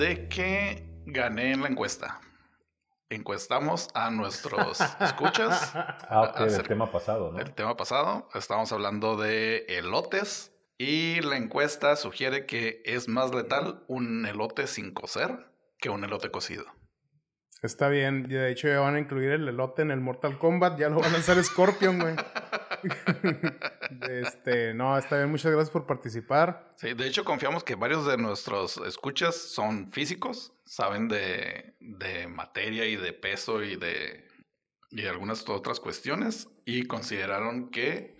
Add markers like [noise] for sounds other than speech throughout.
de que gané en la encuesta. Encuestamos a nuestros [laughs] escuchas. ah, ok, el tema pasado, ¿no? El tema pasado. Estábamos hablando de elotes y la encuesta sugiere que es más letal un elote sin cocer que un elote cocido. Está bien. De hecho, ya van a incluir el elote en el Mortal Kombat. Ya lo van a hacer Scorpion, güey. [laughs] este, no, está bien. Muchas gracias por participar. Sí, de hecho, confiamos que varios de nuestros escuchas son físicos, saben de, de materia y de peso y de, y algunas otras cuestiones y consideraron que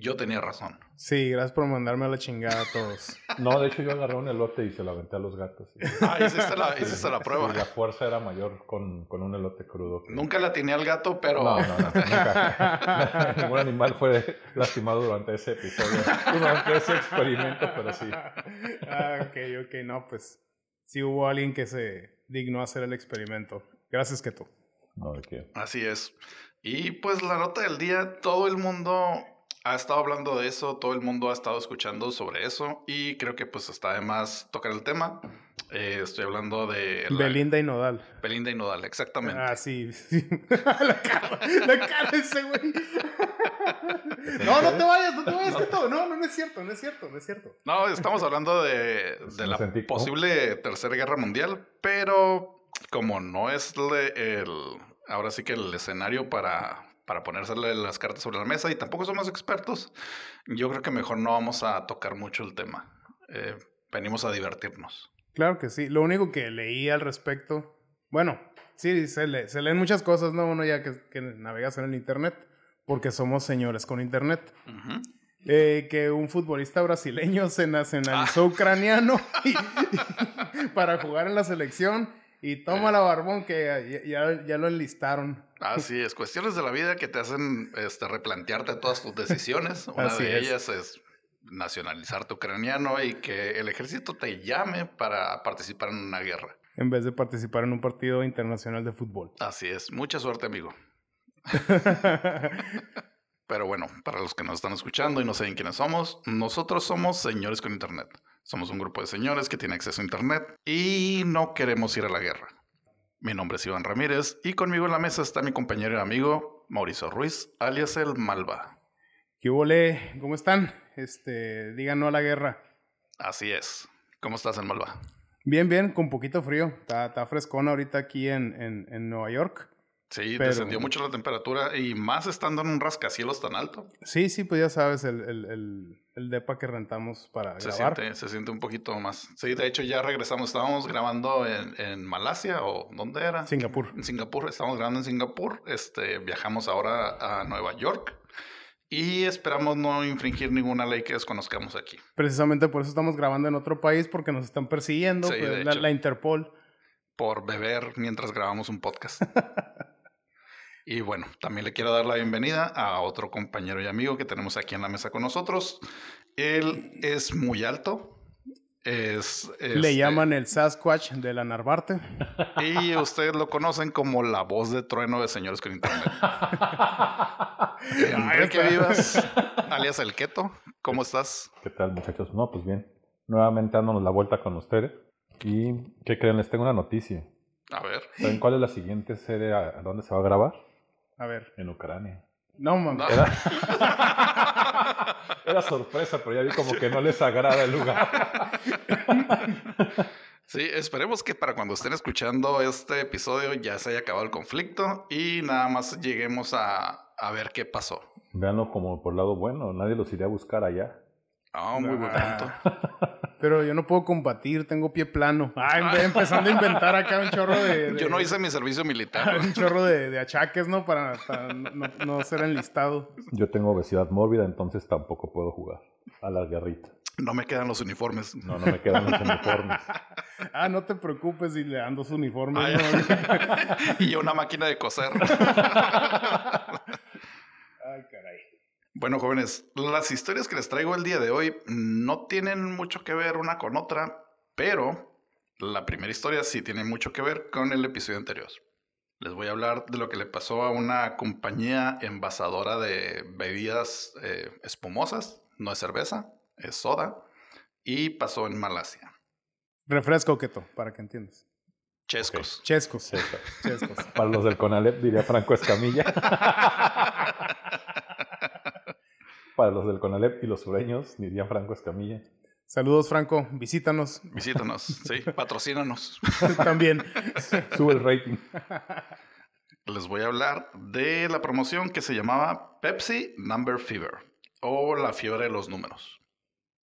yo tenía razón. Sí, gracias por mandarme a la chingada a todos. [laughs] No, de hecho yo agarré un elote y se lo aventé a los gatos. [laughs] Ah, hiciste la, hiciste la prueba. Y la fuerza era mayor con, con un elote crudo. Nunca la tenía al gato, pero... No, no, no, nunca. [laughs] Ningún animal fue lastimado durante ese episodio, durante ese experimento, pero sí. Ah, ok, ok, no, pues sí hubo alguien que se dignó a hacer el experimento. Gracias, que tú. No, de qué. Así es. Y pues la nota del día, todo el mundo ha estado hablando de eso, todo el mundo ha estado escuchando sobre eso y creo que pues está de más tocar el tema. Eh, estoy hablando de... Belinda y Nodal. Belinda y Nodal, exactamente. Ah, sí. [laughs] la, cara, la cara de ese güey. [laughs] no, no te vayas, no te vayas, que todo. No, no, no es cierto, no es cierto, no es cierto. No, estamos hablando de, de la posible tercera guerra mundial, pero como no es el, ahora sí que el escenario para para ponérsele las cartas sobre la mesa y tampoco somos expertos, yo creo que mejor no vamos a tocar mucho el tema. Eh, venimos a divertirnos. Claro que sí. Lo único que leí al respecto, bueno, sí, se, leen muchas cosas, ¿no? Uno ya que, que, navegas en el Internet, porque somos señores con Internet. Eh, que un futbolista brasileño se nacionalizó ah. ucraniano [laughs] para jugar en la selección y toma la barbón que ya, ya, lo enlistaron. Así es, cuestiones de la vida que te hacen este, replantearte todas tus decisiones. Una de ellas es nacionalizarte ucraniano y que el ejército te llame para participar en una guerra. En vez de participar en un partido internacional de fútbol. Así es, mucha suerte amigo. [laughs] Pero bueno, para los que nos están escuchando y no saben quiénes somos, nosotros somos señores con Internet. Somos un grupo de señores que tiene acceso a Internet y no queremos ir a la guerra. Mi nombre es Iván Ramírez y conmigo en la mesa está mi compañero y amigo Mauricio Ruiz, alias el Malva. ¿Qué huele? ¿Cómo están? Este, digan no a la guerra. Así es. ¿Cómo estás, el Malva? Bien, bien, con poquito frío. Está, está frescón ahorita aquí en, en Nueva York. Sí, descendió mucho la temperatura y más estando en un rascacielos tan alto. Sí, sí, pues ya sabes, el, el, el, depa que rentamos para se grabar. Siente, se siente un poquito más. Sí, de hecho ya regresamos, estábamos grabando en, en Malasia o ¿dónde era? Singapur. En Singapur, estamos grabando en Singapur. Este, viajamos ahora a Nueva York y esperamos no infringir ninguna ley que desconozcamos aquí. Precisamente por eso estamos grabando en otro país porque nos están persiguiendo, pues, la, la Interpol. Por beber mientras grabamos un podcast. [laughs] Y bueno, también le quiero dar la bienvenida a otro compañero y amigo que tenemos aquí en la mesa con nosotros. Él es muy alto. Es, Le este llaman el Sasquatch de la Narvarte. [laughs] Y ustedes lo conocen como la voz de trueno de Señores con Internet. [laughs] Enrique Vivas, [laughs] alias El Keto, ¿cómo estás? ¿Qué tal, muchachos? No, pues bien. Nuevamente dándonos la vuelta con ustedes. ¿Y qué creen? Les tengo una noticia. A ver. ¿Saben cuál es la siguiente serie a dónde se va a grabar? A ver. En Ucrania. No, mamá. [laughs] Era... sorpresa, pero ya vi como que no les agrada el lugar. [laughs] Sí, esperemos que para cuando estén escuchando este episodio ya se haya acabado el conflicto y nada más lleguemos a, a ver qué pasó. Veanlo como por lado bueno, nadie los iría a buscar allá. Ah, muy bonito. Pero yo no puedo combatir, tengo pie plano. Ay, empezando a inventar acá un chorro de. [laughs] yo no hice mi servicio militar. [laughs] un chorro de, achaques, ¿no? Para, no, ser enlistado. Yo tengo obesidad mórbida, entonces tampoco puedo jugar a la guerrita. No me quedan los uniformes. No, no me quedan los uniformes. [laughs] ah, no te preocupes si le dan dos uniformes. y una máquina de coser. Bueno, jóvenes, las historias que les traigo el día de hoy no tienen mucho que ver una con otra, pero la primera historia sí tiene mucho que ver con el episodio anterior. Les voy a hablar de lo que le pasó a una compañía envasadora de bebidas eh, espumosas, no es cerveza, es soda, y pasó en Malasia. Refresco keto, para que entiendas. Chescos. Chescos. Chescos. Para los del Conalep diría Franco Escamilla. [laughs] Para los del Conalep y los sureños diría Franco Escamilla. Saludos, Franco. Visítanos. Visítanos, sí. [laughs] Patrocínanos. También. [laughs] Sube el rating. Les voy a hablar de la promoción que se llamaba Pepsi Number Fever o la fiebre de los números.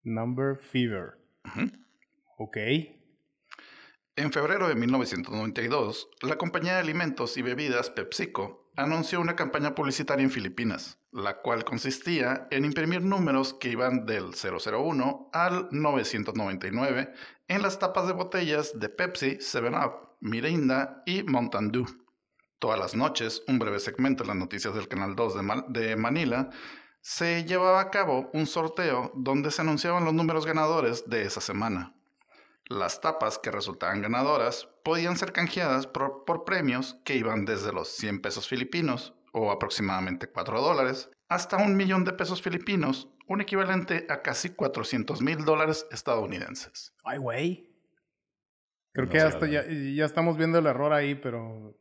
Number Fever. Ok. En febrero de 1992, la compañía de alimentos y bebidas PepsiCo anunció una campaña publicitaria en Filipinas, la cual consistía en imprimir números que iban del 001 al 999 en las tapas de botellas de Pepsi, 7-Up, Mirinda y Mountain Dew. Todas las noches, un breve segmento en las noticias del Canal 2 de, Manila, se llevaba a cabo un sorteo donde se anunciaban los números ganadores de esa semana. Las tapas que resultaban ganadoras podían ser canjeadas por, premios que iban desde los 100 pesos filipinos, o aproximadamente 4 dólares, hasta un millón de pesos filipinos, un equivalente a casi 400 mil dólares estadounidenses. Ay, güey. Creo que hasta ya, ya, estamos viendo el error ahí, pero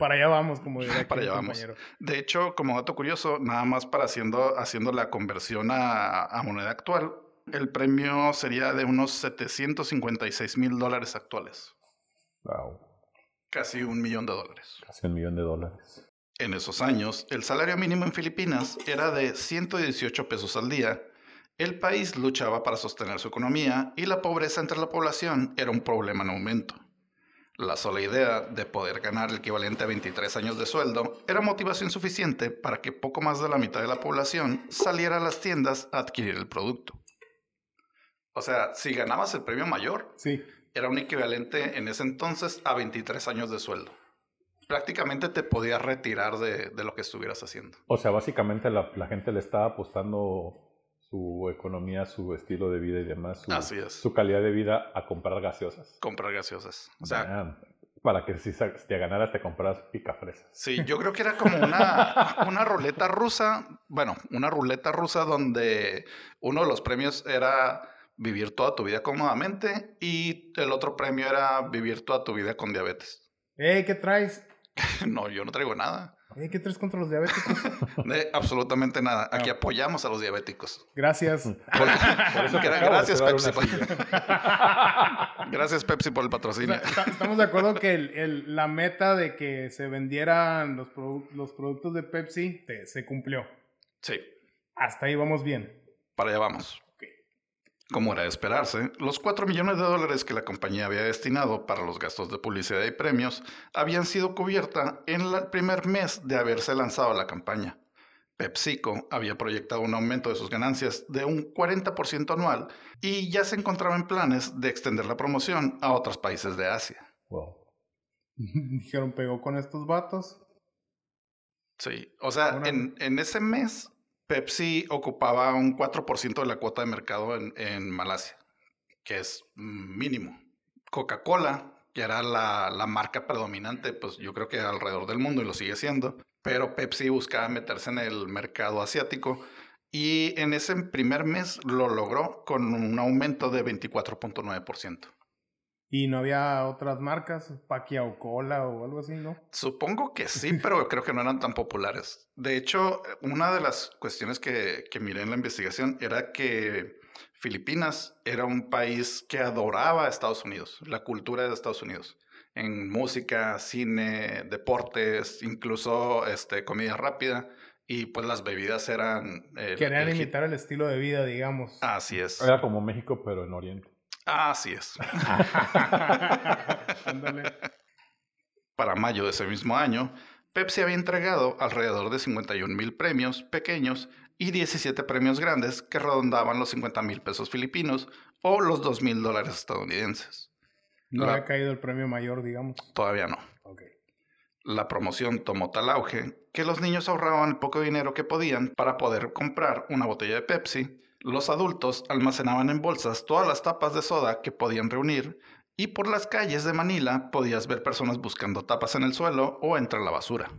para allá vamos, como diría Para allá vamos. De hecho, como dato curioso, nada más para haciendo, haciendo la conversión a moneda actual, el premio sería de unos 756 mil dólares actuales. Wow. Casi un millón de dólares. Casi un millón de dólares. En esos años, el salario mínimo en Filipinas era de 118 pesos al día. El país luchaba para sostener su economía y la pobreza entre la población era un problema en aumento. La sola idea de poder ganar el equivalente a 23 años de sueldo era motivación suficiente para que poco más de la mitad de la población saliera a las tiendas a adquirir el producto. O sea, si ganabas el premio mayor, sí. era un equivalente en ese entonces a 23 años de sueldo. Prácticamente te podías retirar de, lo que estuvieras haciendo. O sea, básicamente la, gente le estaba apostando su economía, su estilo de vida y demás, su, Así es. su calidad de vida a comprar gaseosas. Comprar gaseosas. O sea, para que si te ganaras te compras picafresas. Sí, yo creo que era como una, [laughs] una ruleta rusa, bueno, una ruleta rusa donde uno de los premios era vivir toda tu vida cómodamente y el otro premio era vivir toda tu vida con diabetes. Eh, ¿qué traes? [laughs] no, yo no traigo nada. Eh, ¿Qué traes contra los diabéticos? [laughs] absolutamente nada. Aquí ah. apoyamos a los diabéticos. Gracias. [laughs] gracias, Pepsi. gracias, Pepsi, por el patrocinio. estamos de acuerdo que el, la meta de que se vendieran los, los productos de Pepsi se cumplió. Sí. Hasta ahí vamos bien. Para allá vamos. Como era de esperarse, los 4 millones de dólares que la compañía había destinado para los gastos de publicidad y premios habían sido cubierta en el primer mes de haberse lanzado la campaña. PepsiCo había proyectado un aumento de sus ganancias de un 40% anual y ya se encontraba en planes de extender la promoción a otros países de Asia. Wow. [laughs] Dijeron, pegó con estos vatos. Sí, o sea, en, en, ese mes Pepsi ocupaba un 4% de la cuota de mercado en, Malasia, que es mínimo. Coca-Cola, que era la, marca predominante, pues yo creo que alrededor del mundo y lo sigue siendo, pero Pepsi buscaba meterse en el mercado asiático y en ese primer mes lo logró con un aumento de 24.9%. ¿Y no había otras marcas? o Cola o algo así, no? Supongo que sí, [laughs] pero creo que no eran tan populares. De hecho, una de las cuestiones que, que miré en la investigación era que Filipinas era un país que adoraba a Estados Unidos, la cultura de Estados Unidos. En música, cine, deportes, incluso este, comida rápida. Y pues las bebidas eran... Querían imitar el estilo de vida, digamos. Así es. Era como México, pero en Oriente. Así es. [laughs] Para mayo de ese mismo año, Pepsi había entregado alrededor de 51 mil premios pequeños y 17 premios grandes que redondaban los 50 mil pesos filipinos o los 2 mil dólares estadounidenses. No había caído el premio mayor, digamos. Todavía no. La promoción tomó tal auge que los niños ahorraban el poco dinero que podían para poder comprar una botella de Pepsi los adultos almacenaban en bolsas todas las tapas de soda que podían reunir y por las calles de Manila podías ver personas buscando tapas en el suelo o entre la basura.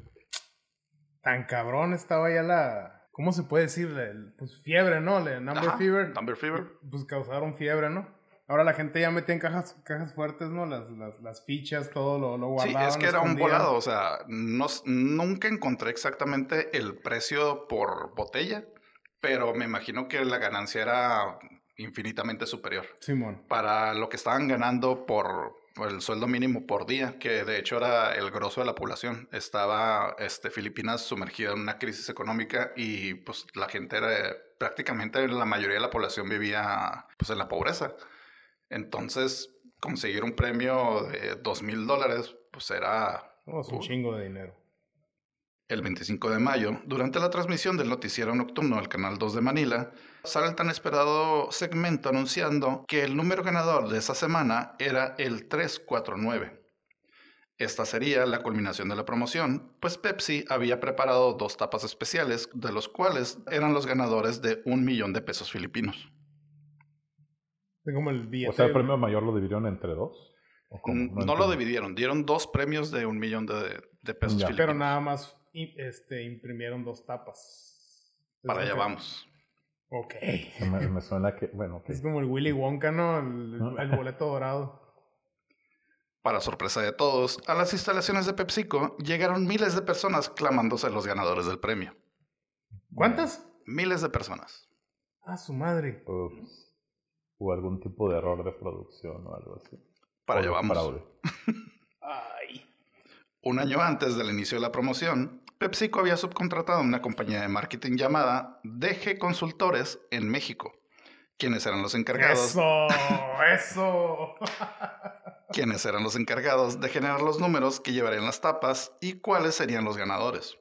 Tan cabrón estaba ya la... ¿Cómo se puede decir? Pues fiebre, ¿no? number fever. Number fever. Pues causaron fiebre, ¿no? Ahora la gente ya metía en cajas, cajas fuertes, ¿no? Las, las, las fichas, todo lo, lo guardaban. Sí, es que era un volado, o sea, no, nunca encontré exactamente el precio por botella, pero me imagino que la ganancia era infinitamente superior. Simón. Para lo que estaban ganando por, el sueldo mínimo por día, que de hecho era el grosso de la población. Estaba este, Filipinas sumergida en una crisis económica y pues la gente era, prácticamente la mayoría de la población vivía pues en la pobreza. Entonces, conseguir un premio de dos mil dólares, pues era... un chingo de dinero. El 25 de mayo, durante la transmisión del noticiero nocturno del Canal 2 de Manila, sale el tan esperado segmento anunciando que el número ganador de esa semana era el 349. Esta sería la culminación de la promoción, pues Pepsi había preparado dos tapas especiales, de los cuales eran los ganadores de un millón de pesos filipinos. Como el o sea, el premio mayor lo dividieron entre dos. No, lo dividieron, dieron dos premios de un millón de, pesos. Filipinos. Pero nada más este, imprimieron dos tapas. Para allá vamos. Ok. Me, suena que, bueno. Es como el Willy Wonka, ¿no? El, boleto dorado. Para sorpresa de todos, a las instalaciones de PepsiCo llegaron miles de personas clamándose los ganadores del premio. ¿Cuántas? Miles de personas. Ah, su madre o algún tipo de error de producción o algo así. Para allá vamos. Un año antes del inicio de la promoción, PepsiCo había subcontratado a una compañía de marketing llamada DG Consultores en México, quienes eran los encargados. ¡Eso! ¡Eso! [laughs] quienes eran los encargados de generar los números que llevarían las tapas y cuáles serían los ganadores.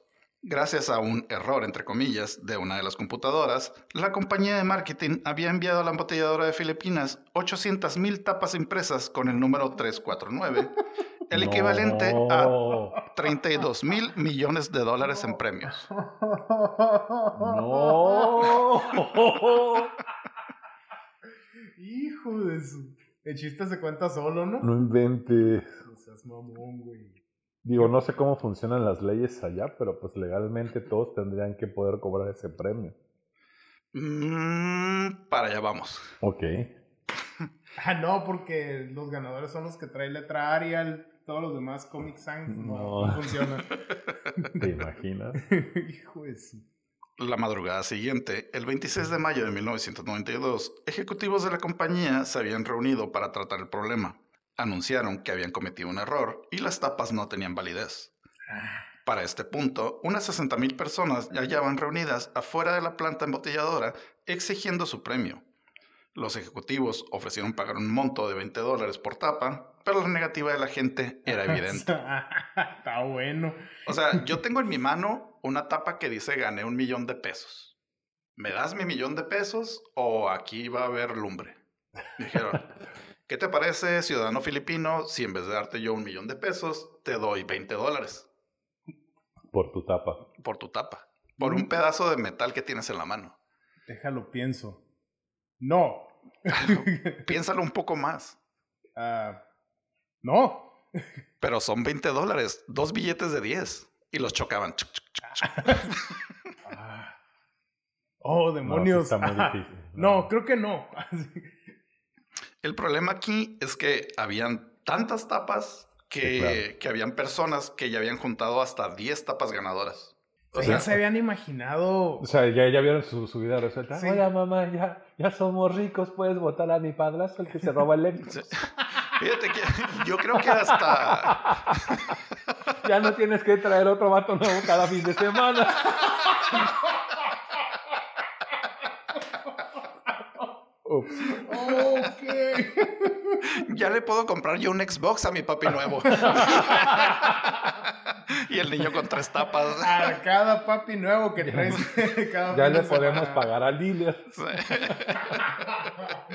Gracias a un error, entre comillas, de una de las computadoras, la compañía de marketing había enviado a la embotelladora de Filipinas 800.000 tapas impresas con el número 349, [laughs] el equivalente a 32 mil millones de dólares en premios. No. [laughs] Hijo de su... El chiste se cuenta solo, ¿no? No inventes. No seas mamón, güey. Digo, no sé cómo funcionan las leyes allá, pero pues legalmente todos tendrían que poder cobrar ese premio. Mm, para allá vamos. Ok. [laughs] ah, no, porque los ganadores son los que traen letra Arial, todos los demás Comic Sans no, no [laughs] funcionan. [laughs] ¿Te imaginas? Hijo de sí. La madrugada siguiente, el 26 de mayo de 1992, ejecutivos de la compañía se habían reunido para tratar el problema anunciaron que habían cometido un error y las tapas no tenían validez. Para este punto, unas 60.000 personas ya hallaban reunidas afuera de la planta embotelladora exigiendo su premio. Los ejecutivos ofrecieron pagar un monto de 20 dólares por tapa, pero la negativa de la gente era evidente. [laughs] Está bueno. O sea, yo tengo en mi mano una tapa que dice gané un millón de pesos. ¿Me das mi millón de pesos o aquí va a haber lumbre? Dijeron, [laughs] ¿Qué te parece, ciudadano filipino, si en vez de darte yo un millón de pesos, te doy 20 dólares? Por tu tapa. Por tu tapa. Por un pedazo de metal que tienes en la mano. Déjalo, pienso. No. [laughs] Piénsalo un poco más. Ah, no. [laughs] Pero son 20 dólares, dos billetes de 10. Y los chocaban. [laughs] Ah. oh, demonios. no creo que no. El problema aquí es que habían tantas tapas que, que habían personas que ya habían juntado hasta 10 tapas ganadoras. O sea, ya se habían imaginado. O sea, ya, ya vieron su, su vida resuelta. Hola, mamá, ya, ya somos ricos, puedes votar a mi padrastro, el que se roba el éxito. [laughs] Fíjate que yo creo que hasta. [laughs] ya no tienes que traer otro vato nuevo cada fin de semana. [laughs] [laughs] Ya le puedo comprar yo un Xbox a mi papi nuevo. [laughs] y el niño con tres tapas. A cada papi nuevo que traes. [laughs] ya le podemos pagar al dealer.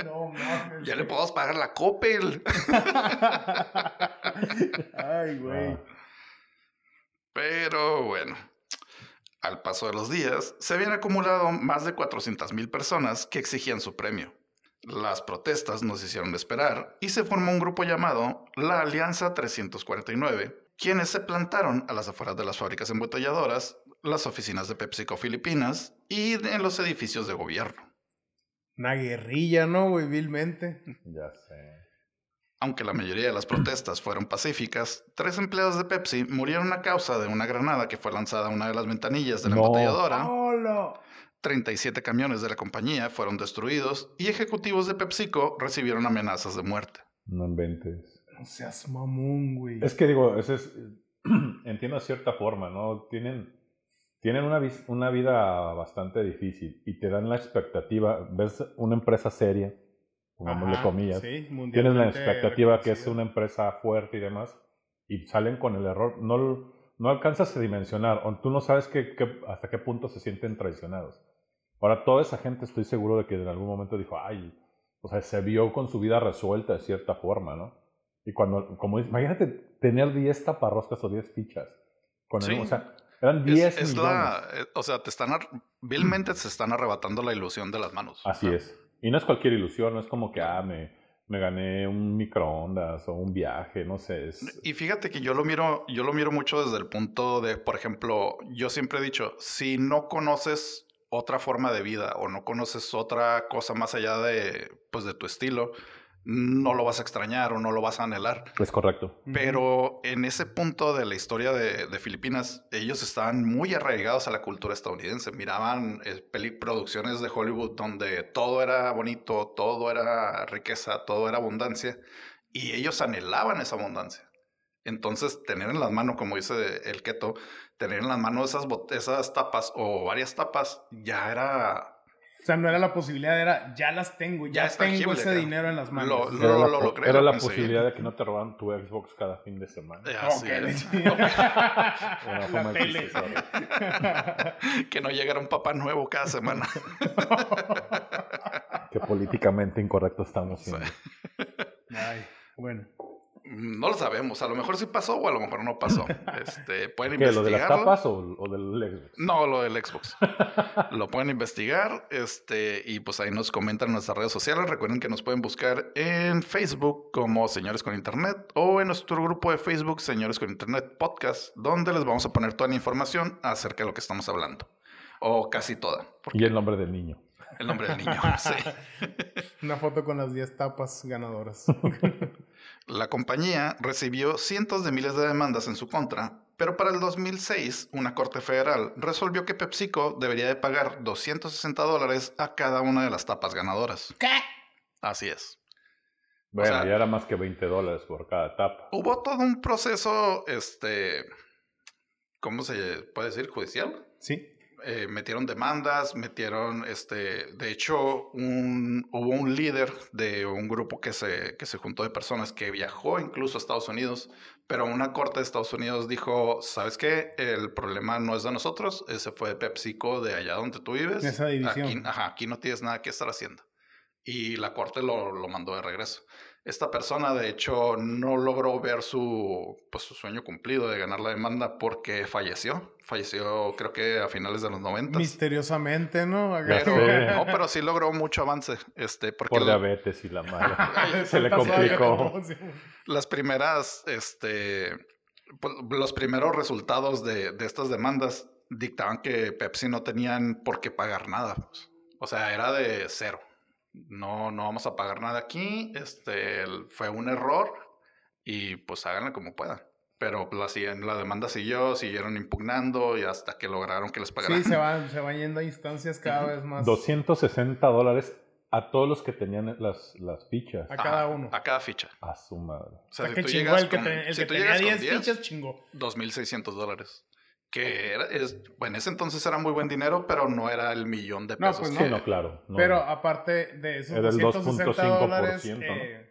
no mames. Ya le podemos pagar la Coppel. Ay, güey. Pero bueno. Al paso de los días, se habían acumulado más de 400.000 personas que exigían su premio. Las protestas nos hicieron esperar y se formó un grupo llamado la Alianza 349, quienes se plantaron a las afueras de las fábricas embotelladoras, las oficinas de PepsiCo Filipinas y en los edificios de gobierno. Una guerrilla, ¿no, güey? Vilmente. [laughs] Ya sé. Aunque la mayoría de las protestas fueron pacíficas, tres empleados de Pepsi murieron a causa de una granada que fue lanzada a una de las ventanillas de la No. embotelladora. ¡Hola! 37 camiones de la compañía fueron destruidos y ejecutivos de PepsiCo recibieron amenazas de muerte. No inventes. No seas mamón, güey. Es que digo, ese es, [clears throat] entiendo de cierta forma, ¿no? Tienen, tienen una, vida bastante difícil y te dan la expectativa, ves una empresa seria, pongámosle Ajá, comillas, sí, tienes la expectativa que es una empresa fuerte y demás, y salen con el error, no, no alcanzas a dimensionar, o tú no sabes qué- hasta qué punto se sienten traicionados. Ahora, toda esa gente estoy seguro de que en algún momento dijo, ay, o sea, se vio con su vida resuelta de cierta forma, ¿no? Y cuando, como imagínate tener 10 taparroscas o 10 fichas. Con el- Sí. o sea, eran Es, 10 es millones. la, eh, o sea, te están, vilmente se están arrebatando la ilusión de las manos. Así O sea, es. Y no es cualquier ilusión, no es como que, ah, me, me gané un microondas o un viaje, no sé. Es, Y fíjate que yo lo miro, yo lo miro mucho desde el punto de, por ejemplo, yo siempre he dicho, si no conoces otra forma de vida o no conoces otra cosa más allá de, pues, de tu estilo, no lo vas a extrañar o no lo vas a anhelar. es correcto. Pero en ese punto de la historia de, de Filipinas, ellos estaban muy arraigados a la cultura estadounidense. Miraban eh, peli- producciones de Hollywood donde todo era bonito, todo era riqueza, todo era abundancia. Y ellos anhelaban esa abundancia. Entonces, tener en las manos, como dice el keto, tener en las manos esas, tapas o varias tapas, ya era O sea, no era la posibilidad, era ya las tengo, ya, tengo tangible, ese claro. dinero en las manos. Lo- Era la, lo era posibilidad de que no te robaran tu Xbox cada fin de semana. [laughs] Una La tele. [laughs] que no llegara un papá nuevo cada semana. [laughs] Que políticamente incorrecto estamos siendo. Ay, bueno. No lo sabemos, a lo mejor sí pasó o a lo mejor no pasó. [laughs] Este, pueden ¿Qué, lo de las tapas o, o del Xbox? No, lo del Xbox. [laughs] lo pueden investigar, este, y pues ahí nos comentan en nuestras redes sociales. Recuerden que nos pueden buscar en Facebook como Señores con Internet o en nuestro grupo de Facebook Señores con Internet Podcast, donde les vamos a poner toda la información acerca de lo que estamos hablando. O casi toda, porque Y el nombre del niño. el nombre del niño. [laughs] sí. Una foto con las 10 tapas ganadoras. La compañía recibió cientos de miles de demandas en su contra, pero para el 2006 una corte federal resolvió que PepsiCo debería de pagar 260 dólares a cada una de las tapas ganadoras. ¿Qué? Así es. Bueno, sea- ya era más que 20 dólares por cada tapa. Hubo todo un proceso, este, ¿cómo se puede decir? Judicial. Sí. Eh, metieron demandas, metieron, este, de hecho, un, hubo un líder de un grupo que se, que se juntó de personas que viajó incluso a Estados Unidos, pero una corte de Estados Unidos dijo, ¿sabes qué? El problema no es de nosotros, ese fue de PepsiCo de allá donde tú vives. Esa división. Aquí, ajá, aquí no tienes nada que estar haciendo. Y la corte lo, lo mandó de regreso. Esta persona, de hecho, no logró ver su, pues, su sueño cumplido de ganar la demanda porque falleció. Falleció, creo que a finales de los 90. Misteriosamente, ¿no? Pero, no, pero sí logró mucho avance. Este, porque Por diabetes y la madre. [laughs] Se le complicó. las primeras, este, pues, los primeros resultados de, de estas demandas dictaban que Pepsi no tenían por qué pagar nada. pues. O sea, era de cero. No, no vamos a pagar nada aquí. Este, fue un error y pues háganlo como puedan. Pero la, siguen- la demanda siguió, siguieron impugnando y hasta que lograron que les pagaran. Sí, se van, se van yendo a instancias cada vez más. 260 dólares a todos los que tenían las, las fichas. A cada uno. A cada ficha. A su madre. O O sea, si que tú chingó llegas el que, con- te- el si que tú tenía llegas con 10 fichas, chingó. 2.600 dólares. Que era, es, bueno, en ese entonces era muy buen dinero, pero no era el millón de No, pesos. pues Sí, no, claro. no. Pero aparte de esos Era el 260 dólares, 2.5%, ¿no? eh,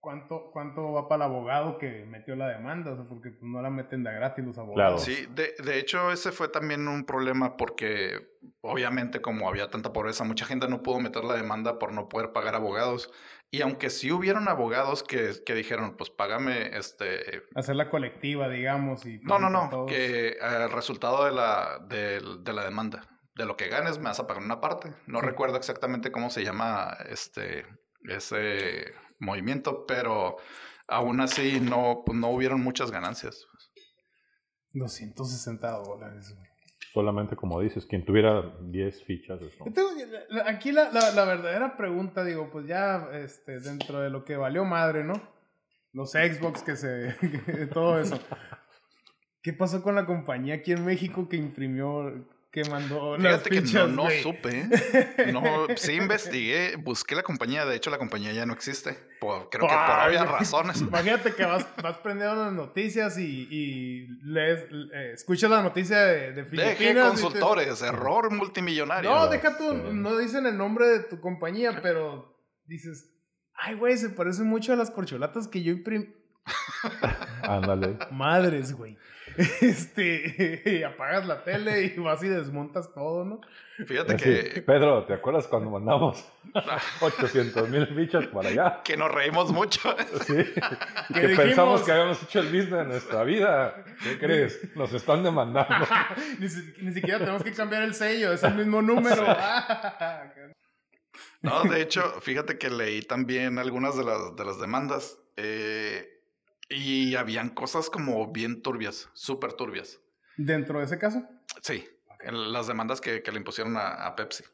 ¿cuánto, ¿cuánto va para el abogado que metió la demanda? O sea, porque pues, no la meten de gratis los abogados. Sí, de, de hecho ese fue también un problema porque obviamente como había tanta pobreza, mucha gente no pudo meter la demanda por no poder pagar abogados. Y aunque sí hubieron abogados que, que dijeron, pues págame este... Hacer la colectiva, digamos. Y No, no, no, que eh, el resultado de la, de la demanda, de lo que ganes, me vas a pagar una parte. No Sí. recuerdo exactamente cómo se llama este, ese movimiento, pero aún así no, pues, no hubieron muchas ganancias. 260 dólares. güey. Solamente como dices, quien tuviera 10 fichas. Eso. aquí la, la, verdadera pregunta, digo, pues ya este, dentro de lo que valió madre, ¿no? Los Xbox que se... [laughs] todo eso. ¿Qué pasó con la compañía aquí en México que imprimió que mandó Fíjate que no, no supe. ¿eh? No, sí investigué, busqué la compañía. De hecho, la compañía ya no existe. creo que por obvias razones. [laughs] Imagínate que vas, vas prendiendo las noticias y, y lees, eh, escuchas la noticia de, de Filipinas. Deje consultores, error multimillonario. No, deja tú, no dicen el nombre de tu compañía, pero dices, ay, güey, se parece mucho a las corcholatas que yo imprimí. [laughs] Ándale. Madres, güey. [laughs] este, apagas la tele y vas y desmontas todo, ¿no? Fíjate que... Pedro, ¿te acuerdas cuando mandamos [laughs] 800 mil bichos para allá? Que nos reímos mucho. [laughs] Sí, que, pensamos que habíamos hecho el business en nuestra vida. ¿Qué crees? Nos están demandando. ni, ni, siquiera tenemos que cambiar el sello, es el mismo número. no, de hecho, fíjate que leí también algunas de las, de las demandas. Eh, y habían cosas como bien turbias, súper turbias. ¿Dentro de ese caso? Sí, las demandas que, le impusieron a, Pepsi.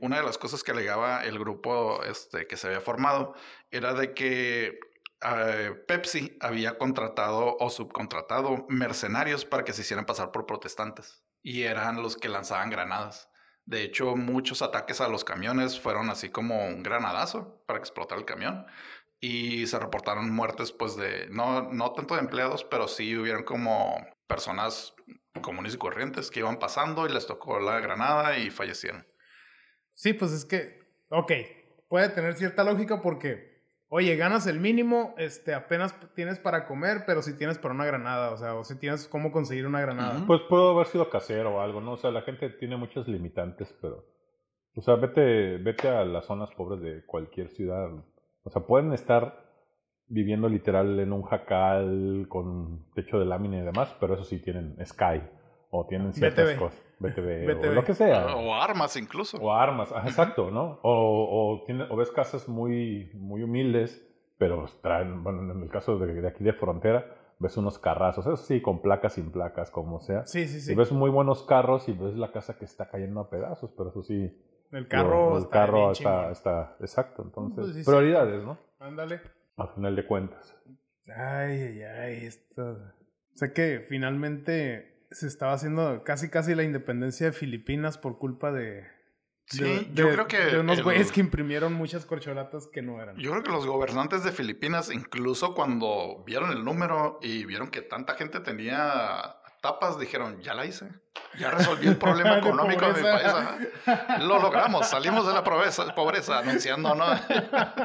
una de las cosas que alegaba el grupo este, que se había formado era de que eh, Pepsi había contratado o subcontratado mercenarios para que se hicieran pasar por protestantes y eran los que lanzaban granadas. De hecho, muchos ataques a los camiones fueron así como un granadazo para que explotara el camión y se reportaron muertes, pues de, no, no tanto de empleados, pero sí hubieron como personas comunes y corrientes que iban pasando y les tocó la granada y fallecieron. Sí, pues es que, ok, puede tener cierta lógica porque, oye, ganas el mínimo, este, apenas tienes para comer, pero si tienes para una granada, o sea, o si tienes cómo conseguir una granada. Pues puede haber sido casero o algo, ¿no? O sea, la gente tiene muchas limitantes, pero, o sea, vete, vete a las zonas pobres de cualquier ciudad o sea, pueden estar viviendo literal en un jacal con techo de lámina y demás, pero eso sí tienen Sky o tienen ciertas cosas, BTV, o lo que sea. O armas incluso. O armas, exacto, ¿no? O, o, o ves casas muy, muy humildes, pero traen, bueno, en el caso de, de, aquí de frontera, ves unos carrazos, eso sí, con placas, sin placas, como sea. Sí, sí, sí. Y ves muy buenos carros y ves la casa que está cayendo a pedazos, pero eso sí, el carro, el está, carro está, está, exacto. Entonces, pues prioridades, ¿no? Ándale. Al final de cuentas. Ay, ay, ay, esto. O sea que finalmente se estaba haciendo casi, casi la independencia de Filipinas por culpa de. Sí, yo creo que. De unos güeyes que imprimieron muchas corcholatas que no eran. Yo creo que los gobernantes de Filipinas, incluso cuando vieron el número y vieron que tanta gente tenía tapas, dijeron, ya la hice. Ya resolví el problema [laughs] económico de, mi país. Lo logramos, salimos de la pobreza, pobreza anunciando, ¿no?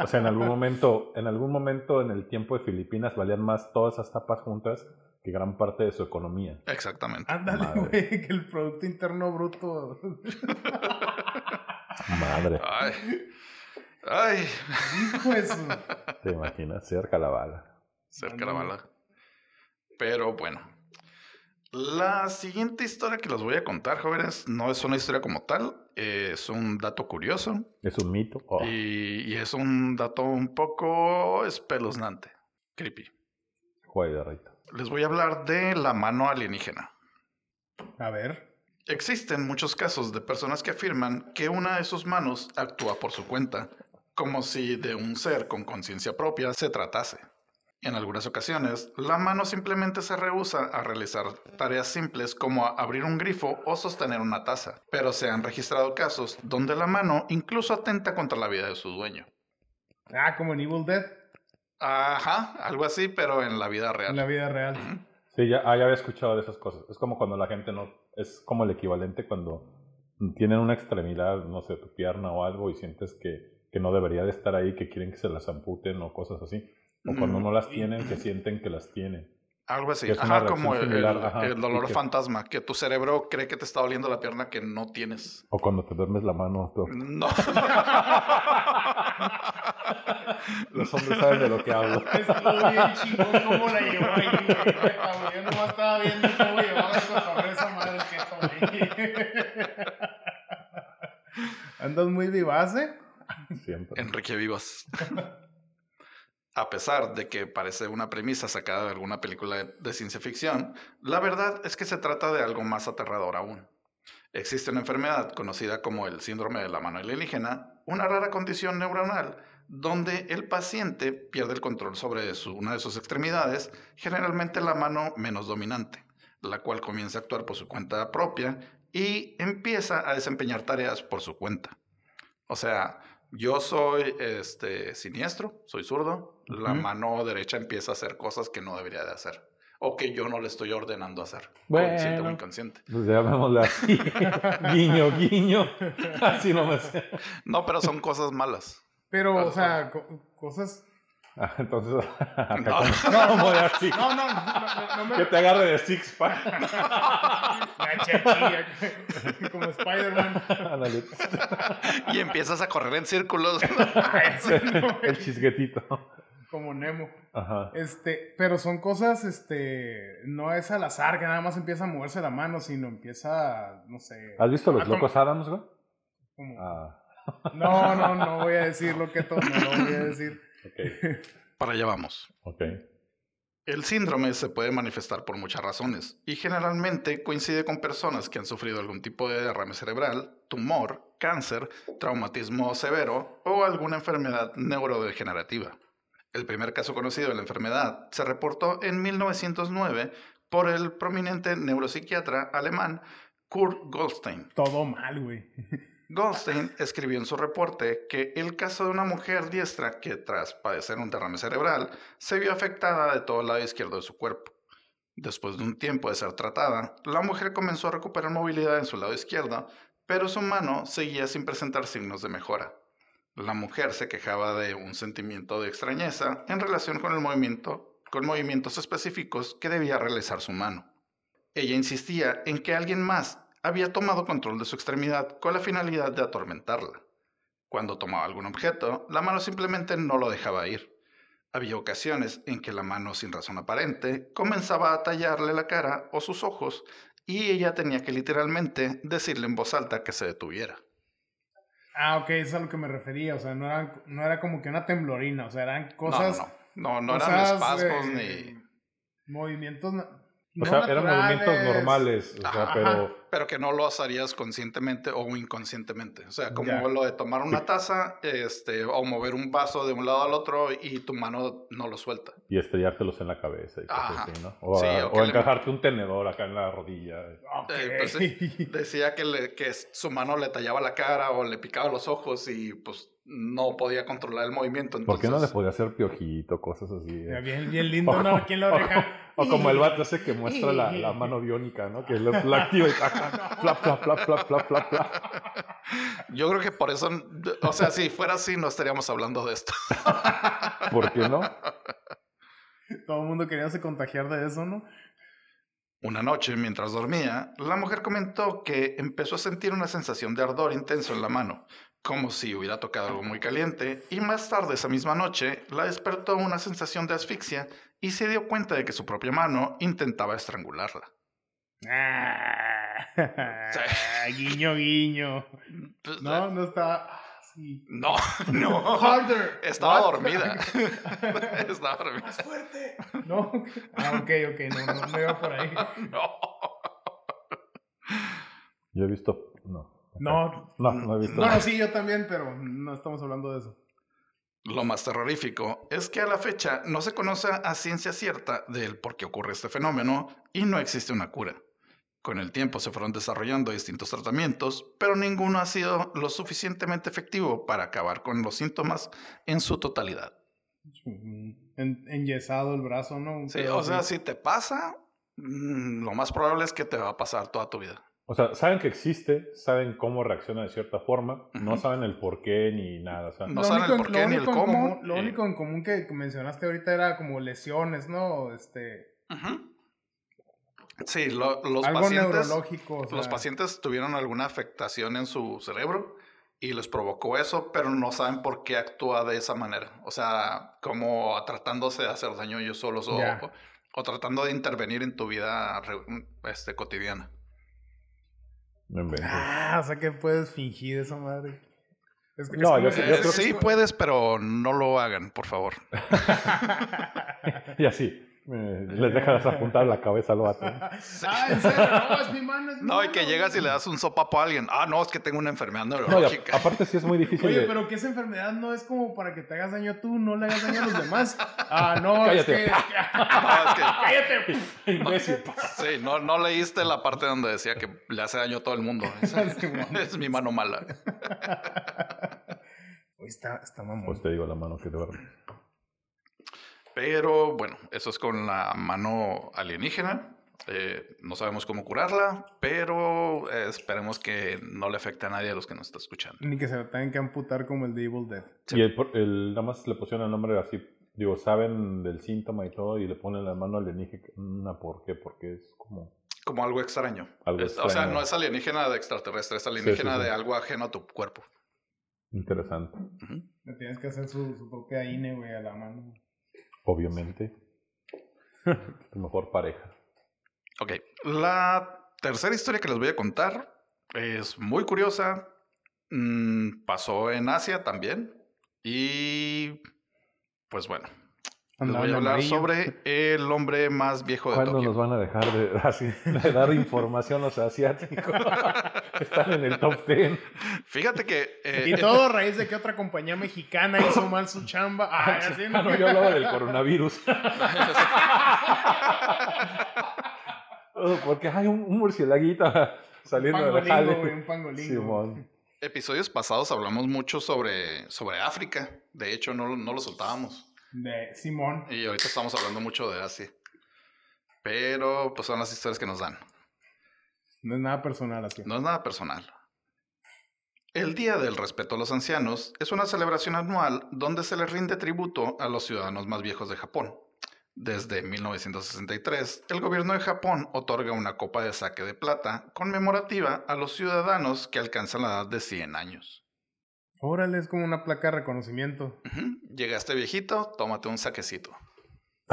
o sea, en algún momento, en algún momento en el tiempo de Filipinas valían más todas esas tapas juntas que gran parte de su economía. Exactamente. Ándale, güey, que el Producto Interno Bruto. Madre. Ay. Ay. Hijo eso. Te imaginas, cerca la bala. Cerca la bala. Pero bueno, la siguiente historia que les voy a contar, jóvenes, no es una historia como tal, es un dato curioso. Es un mito. Oh. Y, es un dato un poco espeluznante, creepy. Les voy a hablar de la mano alienígena. A ver. Existen muchos casos de personas que afirman que una de sus manos actúa por su cuenta, como si de un ser con conciencia propia se tratase. En algunas ocasiones, la mano simplemente se rehúsa a realizar tareas simples como abrir un grifo o sostener una taza, pero se han registrado casos donde la mano incluso atenta contra la vida de su dueño. Ah, como en Evil Dead. Ajá, algo así, pero en la vida real. En la vida real. Sí, ya, ah, ya había escuchado de esas cosas. Es como cuando la gente no... Es como el equivalente cuando tienen una extremidad, no sé, tu pierna o algo y sientes que, que no debería de estar ahí, que quieren que se las amputen o cosas así. O cuando mm. no las tienen, que sienten que las tienen. Algo así. Ajá, como el, dolor fantasma, que tu cerebro cree que te está doliendo la pierna que no tienes. O cuando te duermes la mano. No. [laughs] Los hombres saben de lo que hablo. [laughs] Estuvo bien chingón cómo la llevó ahí, Yo nomás estaba viendo cómo llevaba esa madre que [laughs] ¿Andas muy vivaz, eh? Siempre. Enrique Vivas a pesar de que parece una premisa sacada de alguna película de, ciencia ficción, la verdad es que se trata de algo más aterrador aún. Existe una enfermedad conocida como el síndrome de la mano alienígena, una rara condición neuronal donde el paciente pierde el control sobre una de sus extremidades, generalmente la mano menos dominante, la cual comienza a actuar por su cuenta propia y empieza a desempeñar tareas por su cuenta. O sea, yo soy este, siniestro, soy zurdo, la mano derecha empieza a hacer cosas que no debería de hacer o que yo no le estoy ordenando hacer, bueno, consciente o inconsciente. Pues llamémosle así, [laughs] guiño, guiño, así no me sé. No, pero son cosas malas. Pero, o sea, cosas... Ah, entonces, [laughs] no. No, no, así. no, no, no, no, Que te agarre de six pack. [laughs] como Spider-Man. y empiezas a correr en círculos. El chisguetito. Como Nemo. Ajá. Este, pero son cosas, este, no es al azar que nada más empieza a moverse la mano, sino empieza, no sé. ¿Has visto los locos Adams, güey? Ah. No, no, no voy a decir lo que todo, no lo voy a decir. [laughs] Para allá vamos. Ok. El síndrome se puede manifestar por muchas razones y generalmente coincide con personas que han sufrido algún tipo de derrame cerebral, tumor, cáncer, traumatismo severo o alguna enfermedad neurodegenerativa. El primer caso conocido de la enfermedad se reportó en 1909 por el prominente neuropsiquiatra alemán Kurt Goldstein. Todo mal, güey. [laughs] Goldstein escribió en su reporte que el caso de una mujer diestra que tras padecer un derrame cerebral se vio afectada de todo el lado izquierdo de su cuerpo. Después de un tiempo de ser tratada, la mujer comenzó a recuperar movilidad en su lado izquierdo, pero su mano seguía sin presentar signos de mejora. La mujer se quejaba de un sentimiento de extrañeza en relación con el movimiento, con movimientos específicos que debía realizar su mano. Ella insistía en que alguien más había tomado control de su extremidad con la finalidad de atormentarla. Cuando tomaba algún objeto, la mano simplemente no lo dejaba ir. Había ocasiones en que la mano, sin razón aparente, comenzaba a tallarle la cara o sus ojos y ella tenía que literalmente decirle en voz alta que se detuviera. Ah, ok, eso es a lo que me refería. O sea, no era, no era como que una temblorina. O sea, eran cosas. No, no, no, eran espasmos ni. Movimientos o sea, eran movimientos normales, o sea, pero... Pero que no lo harías conscientemente o inconscientemente. O sea, como lo de tomar una taza este, o mover un vaso de un lado al otro y tu mano no lo suelta. Y estrellártelos en la cabeza y cosas así, ¿no? O, encajarte un tenedor acá en la rodilla. Eh, pues decía que, le, que su mano le tallaba la cara o le picaba los ojos y pues no podía controlar el movimiento. Entonces... ¿Por qué no le podía hacer piojito, cosas así? Eh? Bien, bien lindo, [laughs] ¿no? ¿Quién lo deja? O, como el vato ese que [laughs] muestra la, la mano biónica, ¿no? Que lo, [laughs] activa y flap, flap, flap, flap, flap, flap. Yo creo que por eso, o sea, si fuera así, no estaríamos hablando de esto. ¿Por qué no? Todo el mundo quería se contagiar de eso, ¿no? Una noche, mientras dormía, la mujer comentó que empezó a sentir una sensación de ardor intenso en la mano, como si hubiera tocado algo muy caliente, y más tarde esa misma noche la despertó una sensación de asfixia y se dio cuenta de que su propia mano intentaba estrangularla. Ah, [laughs] guiño, guiño. Pues, no, no está. No, [laughs] no. Harder. Estaba dormida. [laughs] Estaba dormida. Más fuerte. No. Ah, ok, ok. No, no, no iba por ahí. No. Yo he visto. No. No, no, no he visto. Bueno, sí, yo también, pero no estamos hablando de eso. Lo más terrorífico es que a la fecha no se conoce a ciencia cierta del por qué ocurre este fenómeno y no existe una cura. Con el tiempo se fueron desarrollando distintos tratamientos, pero ninguno ha sido lo suficientemente efectivo para acabar con los síntomas en su totalidad. En, enyesado el brazo, ¿no? Sí, o sea, si te pasa, mm, lo más probable es que te va a pasar toda tu vida. O sea, saben que existe, saben cómo reacciona de cierta forma, no saben el por qué ni nada. no saben el por qué ni el cómo. lo único en común que mencionaste ahorita era como lesiones, ¿no? Este. Sí, los pacientes. Los pacientes tuvieron alguna afectación en su cerebro y les provocó eso, pero no saben por qué actúa de esa manera. O sea, como tratándose de hacer daño ellos solos o, o, tratando de intervenir en tu vida este, cotidiana. Ah, o sea que puedes fingir esa madre. no, yo, sí puedes, pero no lo hagan, por favor. [laughs] [laughs] y así. Les dejas apuntar la cabeza al vato. [laughs] ah, en serio, no, es mi mano, es mi No, y que llegas y le das un sopapo a alguien. Ah, no, es que tengo una enfermedad No, y neurológica. a- aparte sí es muy difícil Oye, de- pero que esa enfermedad no es como para que te hagas daño tú, no le hagas daño a los demás. Ah, no, es Cállate. que... [laughs] No, es que- Cállate. Imbécil. sí, no, no leíste la parte donde decía que le hace daño a todo el mundo. [laughs] Es, es mi mano mala. Oye, está, está mamón. Pues te digo la mano que te duerme. Pero bueno, eso es con la mano alienígena. Eh, no sabemos cómo curarla, pero eh, esperemos que no le afecte a nadie de los que nos está escuchando. Ni que se la tengan que amputar como el de Evil Dead. Sí. Y el, por- el- nada más le pusieron el nombre así, digo, saben del síntoma y todo, y le ponen la mano alienígena. ¿Por qué? Porque es como... Como algo extraño. Algo Es- O sea, extraño. no es alienígena de extraterrestre, es alienígena sí, sí. de algo ajeno a tu cuerpo. Interesante. Ujú. Le tienes que hacer su, su propia INE, güey, a la mano. Obviamente. tu mejor pareja. Ok, la tercera historia que les voy a contar es muy curiosa. Mm, pasó en Asia también. Y pues bueno, les voy a hablar amarillo. sobre el hombre más viejo de ¿Cuándo Tokio. nos van a dejar de, [laughs] así, de dar información los asiáticos? [laughs] Están en el top 10. Fíjate que eh, Y todo a raíz de que otra compañía mexicana hizo mal su chamba. [laughs] Ay, así Ah, no, yo hablaba del coronavirus. Oh, Porque hay un, un murcielaguito saliendo Pangolingo, jale. güey, un pangolingo. Simón. episodios pasados hablamos mucho sobre, sobre África. De hecho, no, no lo soltábamos. De Simón. Y ahorita estamos hablando mucho de Asia. Pero pues son las historias que nos dan. No es nada personal así. No es nada personal. El Día del Respeto a los Ancianos es una celebración anual donde se le rinde tributo a los ciudadanos más viejos de Japón. Desde 1963, el gobierno de Japón otorga una copa de saque de plata conmemorativa a los ciudadanos que alcanzan la edad de 100 años. Órale, es como una placa de reconocimiento. Llegaste viejito, tómate un saquecito.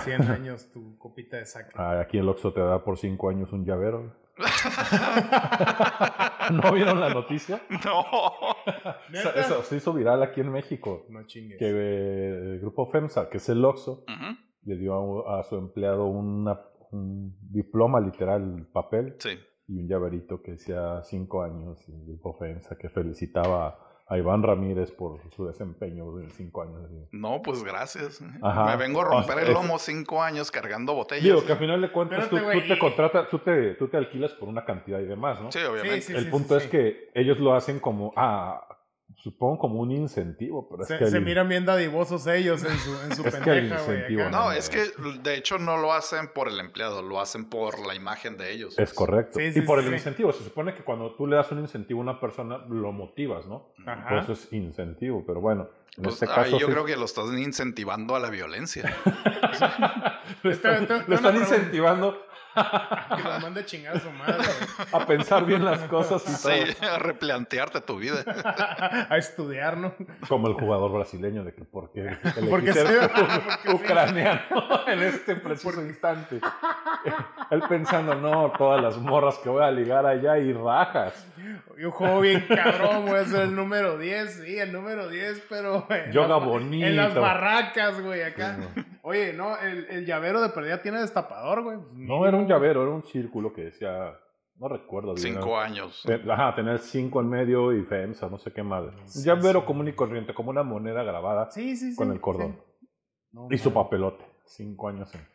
100 años tu copita de saque. Ah, Aquí el Oxxo te da por 5 años un llavero. [laughs] ¿No vieron la noticia? No. Eso, eso se hizo viral aquí en México. No chingues. Que eh, el grupo FEMSA, que es el Oxxo, le dio a, a su empleado una- un diploma literal, papel, Sí. y un llaverito que decía 5 años. Y el grupo FEMSA que felicitaba a Iván Ramírez por su desempeño de 5 años. así. No, pues gracias. Ajá. Me vengo a romper O sea, el lomo cinco años cargando botellas. Digo que al final de cuentas tú, Espérate, tú te contratas, tú te, tú te alquilas por una cantidad y demás, ¿no? Sí, obviamente. Sí, el sí, punto sí, es sí. que ellos lo hacen como, ah, supongo como un incentivo, pero es Se, que se el- miran bien dadivosos ellos en su, en su [laughs] Es que el pendeja, güey. No, No, es que de hecho no lo hacen por el empleado, lo hacen por la imagen de ellos. es correcto. Sí, sí, y por sí, el sí. incentivo, se supone que cuando tú le das un incentivo a una persona, lo motivas, ¿no? Ajá. Eso es incentivo, pero bueno, en Pues, este caso ahí yo sí- creo que lo estás incentivando a la violencia. [laughs] lo están, lo están incentivando Que lo mande a chingar a su madre. a pensar bien las cosas y Sí, todo. a replantearte tu vida. [laughs] a estudiar, ¿no? Como el jugador brasileño de que por qué el Porque sí. ucraniano [laughs] en este preciso instante. Él pensando, no, todas las morras que voy a ligar allá y rajas. Yo juego bien cabrón, voy a ser el número 10, sí, el número 10, pero... en Yoga las- bonito. En las barracas, güey, acá. Sí, Oye, no, el, el llavero de perdida tiene destapador, güey. No, era un llavero, era un círculo que decía, no recuerdo bien. Cinco era- años. Ajá, tener cinco en medio y FEMSA, no sé qué madre. Un Sí, llavero sí. común y corriente, como una moneda grabada Sí, sí, sí. con el cordón. sí. No, Y su papelote. Cinco años en.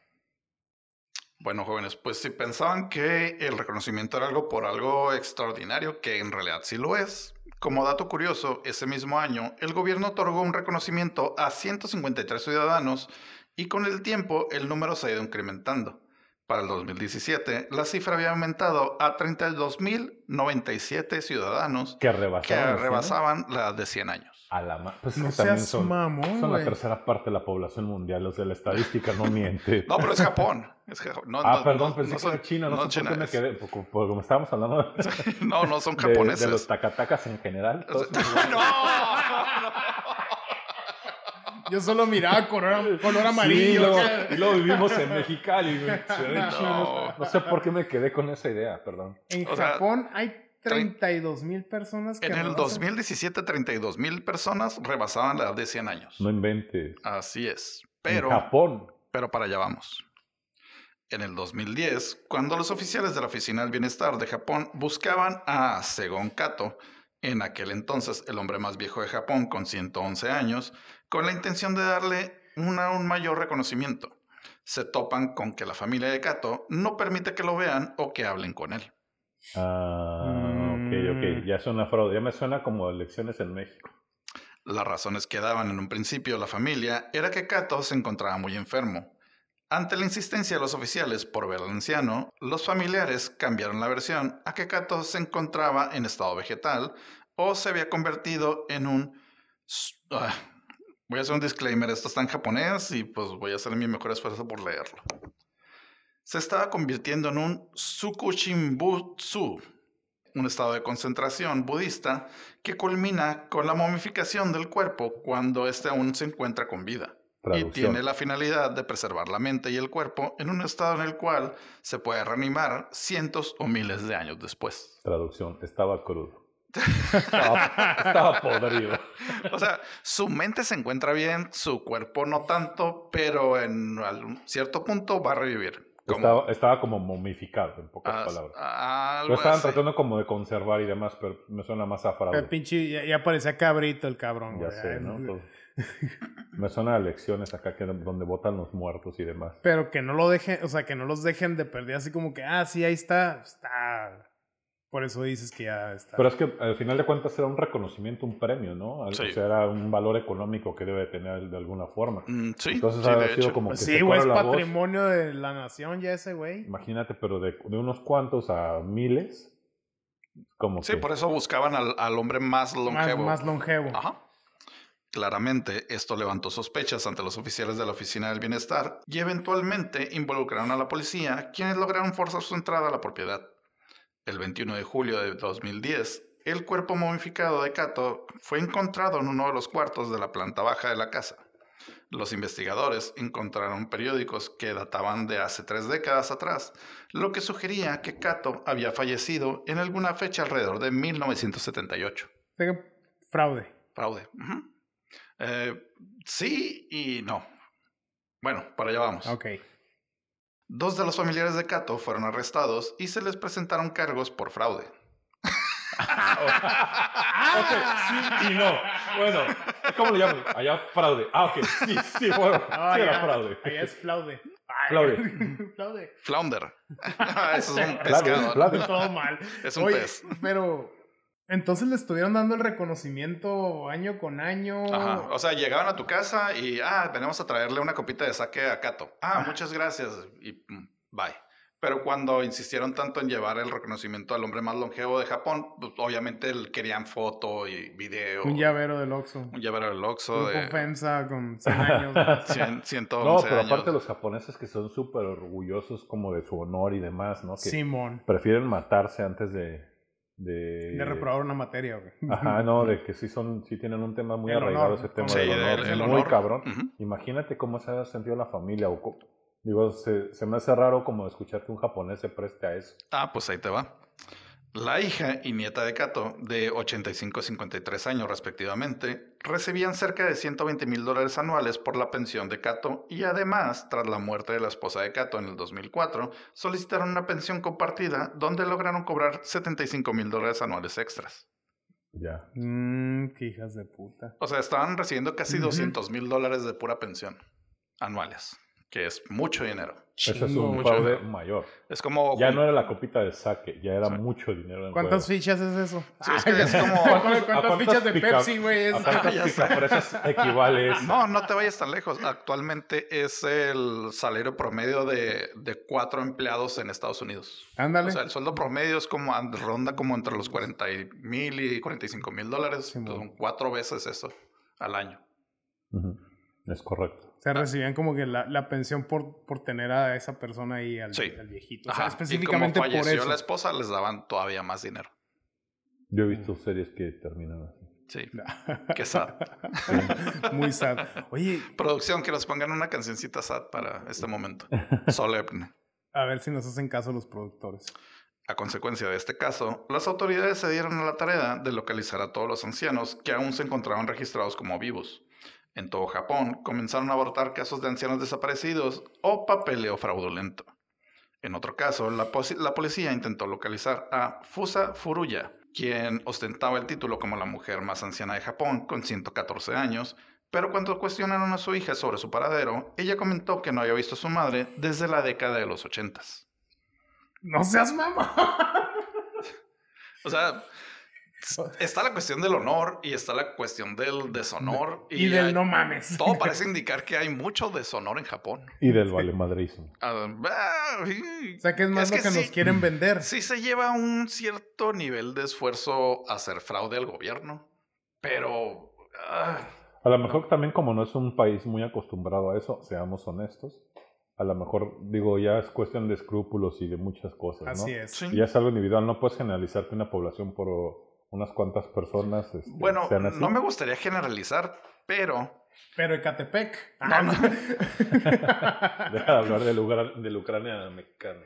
Bueno, jóvenes, pues si pensaban que el reconocimiento era algo por algo extraordinario, que en realidad sí lo es. Como dato curioso, ese mismo año, el gobierno otorgó un reconocimiento a 153 ciudadanos y con el tiempo el número se ha ido incrementando. Para el 2017, la cifra había aumentado a 32.097 ciudadanos Que que rebasaban. ¿sí? rebasaban la edad de 100 años. A la Pues es No que también seas son, mamón, son la tercera parte de la población mundial. O sea, la estadística no miente. No, pero es Japón. Es Japón. No, ah, no, perdón, no- pensé no que son- era China. No, no sé por qué me China, quedé. Porque, porque como estábamos hablando de, [laughs] No, no son de japoneses. los tacatacas en general. O sea, todos- [laughs] no, Yo solo miraba color, color Sí, amarillo. acá. y luego vivimos en Mexicali. güey. [laughs] Se ven No. chinos. No sé por qué me quedé con esa idea, perdón. En o sea, Japón hay 32 mil personas que En el rebasan- 2017, 32 mil personas rebasaban la edad de 100 años. No inventes. Así es. en Pero, Japón. pero para allá vamos. En el 2010, cuando los oficiales de la Oficina del Bienestar de Japón buscaban a Segon Kato, en aquel entonces el hombre más viejo de Japón con 111 años, con la intención de darle una, un mayor reconocimiento. Se topan con que la familia de Kato no permite que lo vean o que hablen con él. Ah, ok, ok. Mm. Ya suena fraude. Ya me suena como elecciones en México. Las razones que daban en un principio la familia era que Kato se encontraba muy enfermo. Ante la insistencia de los oficiales por ver al anciano, los familiares cambiaron la versión a que Kato se encontraba en estado vegetal o se había convertido en un... Ah, voy a hacer un disclaimer, esto está en japonés y pues voy a hacer mi mejor esfuerzo por leerlo. Se estaba convirtiendo en un Sukushinbutsu, un estado de concentración budista que culmina con la momificación del cuerpo cuando éste aún se encuentra con vida. Y tiene la finalidad de preservar la mente y el cuerpo en un estado en el cual se puede reanimar cientos o miles de años después. Traducción, estaba crudo. Estaba, podrido. O sea, su mente se encuentra bien, su cuerpo no tanto, pero en cierto punto va a revivir. Estaba, como momificado, en pocas palabras. Lo estaban tratando como de conservar y demás, pero me suena más a El pinche, ya, parecía cabrito el cabrón. Ya sé, ¿no? me suena a lecciones acá que donde votan los muertos y demás. Pero que no lo dejen, o sea, que no los dejen de perder así como que, ah, sí, ahí está, está por eso dices que ya está. Pero es que al final de cuentas era un reconocimiento, un premio, ¿no? O sea, era un valor económico que debe tener de alguna forma. Mm, sí. Entonces ha sido como que. Sí, güey, es patrimonio de la nación ya ese, güey. Imagínate, pero de, unos cuantos a miles. Como sí, por eso buscaban al, al hombre más longevo. Más, más longevo. Ajá. Claramente, esto levantó sospechas ante los oficiales de la Oficina del Bienestar y eventualmente involucraron a la policía, quienes lograron forzar su entrada a la propiedad. El 21 de julio de 2010, el cuerpo momificado de Kato fue encontrado en uno de los cuartos de la planta baja de la casa. Los investigadores encontraron periódicos que databan de hace tres décadas atrás, lo que sugería que Kato había fallecido en alguna fecha alrededor de 1978. Fraude. Fraude. Eh, sí y no. Bueno, para allá vamos. Ok. Dos de los familiares de Kato fueron arrestados y se les presentaron cargos por fraude. sí y no. Bueno, ¿cómo le llaman? Allá fraude. Ah, ok, sí, sí, bueno, sí era fraude. Allá es fraude. Flaude. [laughs] Flaude. Flounder. [laughs] Eso es un pescado. Todo mal. Es un pez. Pero entonces le estuvieron dando el reconocimiento año con año. Ajá. O sea, llegaban a tu casa y, ah, venimos a traerle una copita de saque a Cato. Ah, muchas gracias. Y mm, bye. Pero cuando insistieron tanto en llevar el reconocimiento al hombre más longevo de Japón, pues obviamente querían foto y video. Un llavero del Oxxo. Un llavero del Oxxo. de... ofensa con 100 años. [laughs] 100, 111 no, pero aparte los japoneses que son súper orgullosos como de su honor y demás, ¿no? Que Simón. Prefieren matarse antes de, de, de reprobar una materia, güey. Ajá, [laughs] no, de que sí son, sí tienen un tema muy arraigado ese tema del honor, el, muy cabrón. Imagínate cómo se ha sentido la familia o digo, se, se me hace raro como escuchar que un japonés se preste a eso. Ah, pues ahí te va. La hija y nieta de Kato, de 85 y 53 años respectivamente, recibían cerca de 120 mil dólares anuales por la pensión de Kato y además, tras la muerte de la esposa de Kato en el 2004, solicitaron una pensión compartida donde lograron cobrar 75 mil dólares anuales extras. Ya. Mmm, qué hijas de puta. O sea, estaban recibiendo casi 200 mil dólares de pura pensión anuales que es mucho dinero. Eso es un fraude mayor. Es como. Ya no era la copita de saque, ya era mucho dinero. En ¿Cuántas fichas es eso? Sí, es, que es como. [laughs] ¿Cuántas, fichas de Pepsi, güey? Es... [laughs] ¿A equivales? [laughs] No, no te vayas tan lejos. Actualmente es el salario promedio de, de cuatro empleados en Estados Unidos. Ándale. O sea, el sueldo promedio es como ronda como entre los 40 mil y 45 mil dólares. son cuatro veces eso al año. Es correcto. O sea, recibían como que la, la pensión por, por tener a esa persona ahí, al, viejito. O sea, específicamente y como falleció por eso. la esposa, les daban todavía más dinero. Yo he visto series que terminan así. Sí. [laughs] Qué sad. Muy sad. Oye. Producción, que nos pongan una cancioncita sad para este momento. [laughs] Solemne. A ver si nos hacen caso los productores. A consecuencia de este caso, las autoridades se dieron a la tarea de localizar a todos los ancianos que aún se encontraban registrados como vivos. En todo Japón comenzaron a abortar casos de ancianos desaparecidos o papeleo fraudulento. En otro caso, la, la policía intentó localizar a Fusa Furuya, quien ostentaba el título como la mujer más anciana de Japón, con 114 años, pero cuando cuestionaron a su hija sobre su paradero, ella comentó que no había visto a su madre desde la década de los 80. No seas mamá. [laughs] o sea, [laughs] Está la cuestión del honor y está la cuestión del deshonor. Y, del no mames. Todo [laughs] parece indicar que hay mucho deshonor en Japón. Y del valemadrismo. [laughs] Ah, o sea, que es más lo que, nos quieren vender. Sí se lleva un cierto nivel de esfuerzo a hacer fraude al gobierno, pero... Ah. a lo mejor también como no es un país muy acostumbrado a eso, seamos honestos, a lo mejor, digo, ya es cuestión de escrúpulos y de muchas cosas, ¿no? Así es. Y ya es algo individual, no puedes generalizar que una población por unas cuantas personas. Este, bueno, no me gustaría generalizar, pero. Pero Ecatepec. Ah, [laughs] Deja de hablar de, la Ucrania mexicana.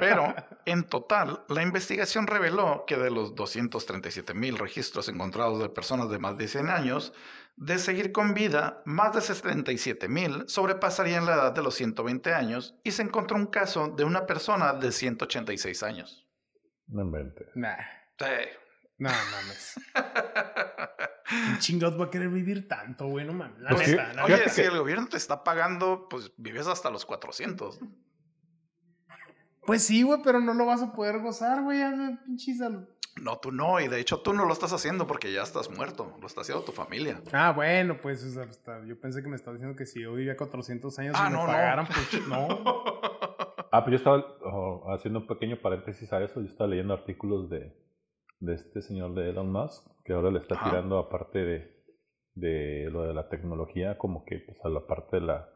Pero, en total, la investigación reveló que de los 237 mil registros encontrados de personas de más de 100 años, de seguir con vida, más de 77 mil sobrepasarían la edad de los 120 años y se encontró un caso de una persona de 186 años. No invente. Nah. Sí. No mames. [laughs] ¿Quién chingados va a querer vivir tanto, güey? No mames. Pues oye, si el gobierno te está pagando, pues vives hasta los 400. Pues sí, güey, pero no lo vas a poder gozar, güey. No, tú no, y de hecho tú no lo estás haciendo porque ya estás muerto, lo está haciendo tu familia. Ah, bueno, pues yo pensé que me estabas diciendo que si yo vivía 400 años ah, y me pagaran, pues no. [laughs] ah, pues yo estaba oh, haciendo un pequeño paréntesis a eso, yo estaba leyendo artículos de, de este señor de Elon Musk, que ahora le está tirando aparte de, de lo de la tecnología, como que pues a la parte de la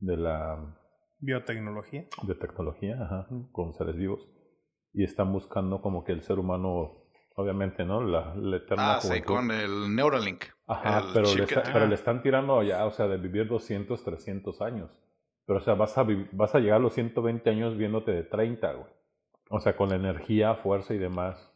de la biotecnología. De tecnología, ajá, con seres vivos. Y están buscando como que el ser humano, obviamente, ¿no? La, la eterna Ah, sí, con el Neuralink. Ajá, pero, le pero le están tirando ya, o sea, de vivir 200, 300 años. Pero, o sea, vas a, vas a llegar a los 120 años viéndote de 30, güey. O sea, con la energía, fuerza y demás.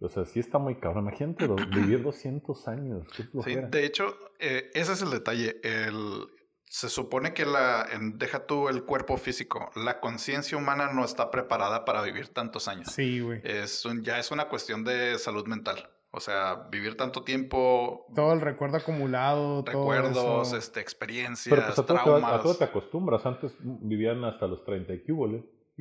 O sea, sí está muy cabrón. Imagínate vivir 200 años. Sí, de hecho, eh, ese es el detalle. El, se supone que la, deja tú el cuerpo físico, la conciencia humana no está preparada para vivir tantos años. Sí, güey. Es ya es una cuestión de salud mental. O sea, vivir tanto tiempo. Todo el recuerdo acumulado. Recuerdos, este, experiencias, Pero pues a traumas. a todo te acostumbras. Antes vivían hasta los 30 y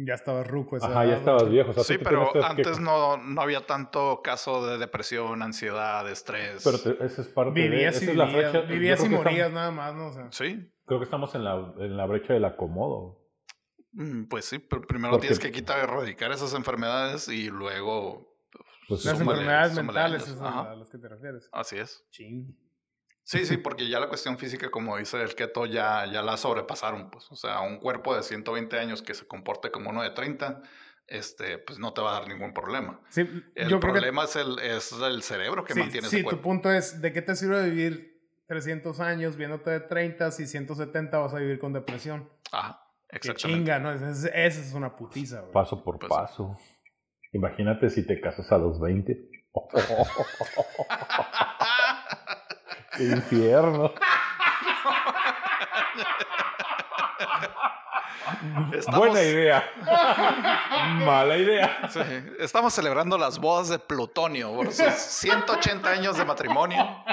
ya estabas ruco. Ajá, ya estabas viejo. sí, pero antes no, no había tanto caso de depresión, ansiedad, estrés. Pero esa es parte vivías de... Esa vivías, y morías nada más, ¿no? sí. Creo que estamos en la, en la brecha del acomodo. Mm, pues sí, pero primero tienes que quitar, erradicar esas enfermedades y luego... Pues, las enfermedades mentales es a las que te refieres. Así es. Ching. Sí, sí, porque ya la cuestión física, como dice el keto, ya, ya la sobrepasaron, pues. O sea, un cuerpo de 120 años que se comporte como uno de 30, este, pues no te va a dar ningún problema. Sí, el problema es, el, es el cerebro que mantiene ese cuerpo. Sí, tu punto es, ¿de qué te sirve vivir 300 años viéndote de 30 si 170 vas a vivir con depresión? Ajá, exactamente. Qué chinga, ¿no? Esa es, una putiza, güey. Paso por pues paso. Imagínate si te casas a los 20. [laughs] [laughs] infierno. Buena idea. Mala idea. Estamos celebrando las bodas de Plutonio por sus [laughs] 180 años de matrimonio.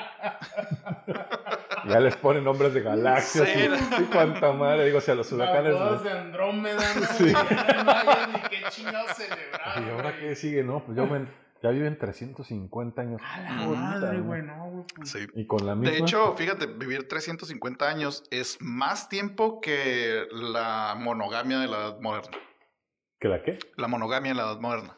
Ya les ponen nombres de galaxias. Sí, cuánta madre. Digo, si a los huracanes. Las bodas de Andrómeda. No, sí. [laughs] no ni qué chingados celebrar. ¿Y ahora qué sigue? No, pues yo me ya viven 350 años. A la madre, güey, no, pues. Sí. Y con la misma... De hecho, fíjate, vivir 350 años es más tiempo que la monogamia de la edad moderna. ¿Que la qué? La monogamia de la edad moderna.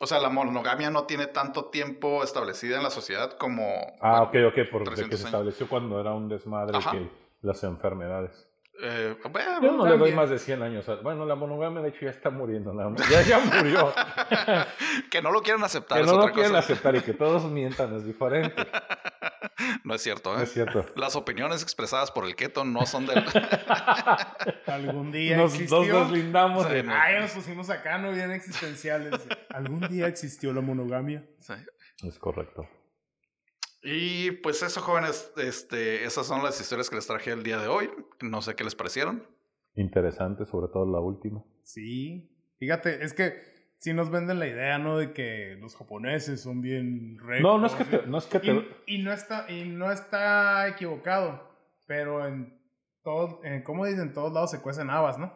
O sea, la monogamia no tiene tanto tiempo establecida en la sociedad como... Ah, ok, ok, por que se estableció cuando era un desmadre que las enfermedades. Eh, Yo no le doy más de 100 años. Bueno, la monogamia de hecho ya está muriendo. Ya, ya murió. [laughs] que no lo quieran aceptar. Que no lo quieran aceptar y que [laughs] todos mientan es diferente. [laughs] No es cierto, ¿eh? es cierto. Las opiniones expresadas por el keto no son de... Algún día nos, existió... Nos deslindamos de... Ay, nos pusimos acá, no bien existenciales. ¿Algún día existió la monogamia? Sí. Es correcto. Y pues eso, jóvenes, este, esas son las historias que les traje el día de hoy. No sé qué les parecieron. interesante, sobre todo la última. Sí, fíjate, es que si nos venden la idea, ¿no? De que los japoneses son bien rectos. No, no es que te, no es que y, no está, y no está equivocado, pero en todo, en, ¿cómo dicen? todos lados se cuecen habas, ¿no?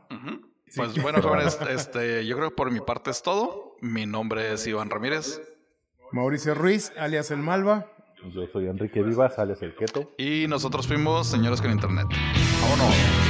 Pues [laughs] bueno, jóvenes, este, yo creo que por mi parte es todo. Mi nombre es Iván Ramírez. Mauricio Ruiz, alias El Malva. Yo soy Enrique Vivas, alias El Keto. Y nosotros fuimos Señores con Internet. Vámonos.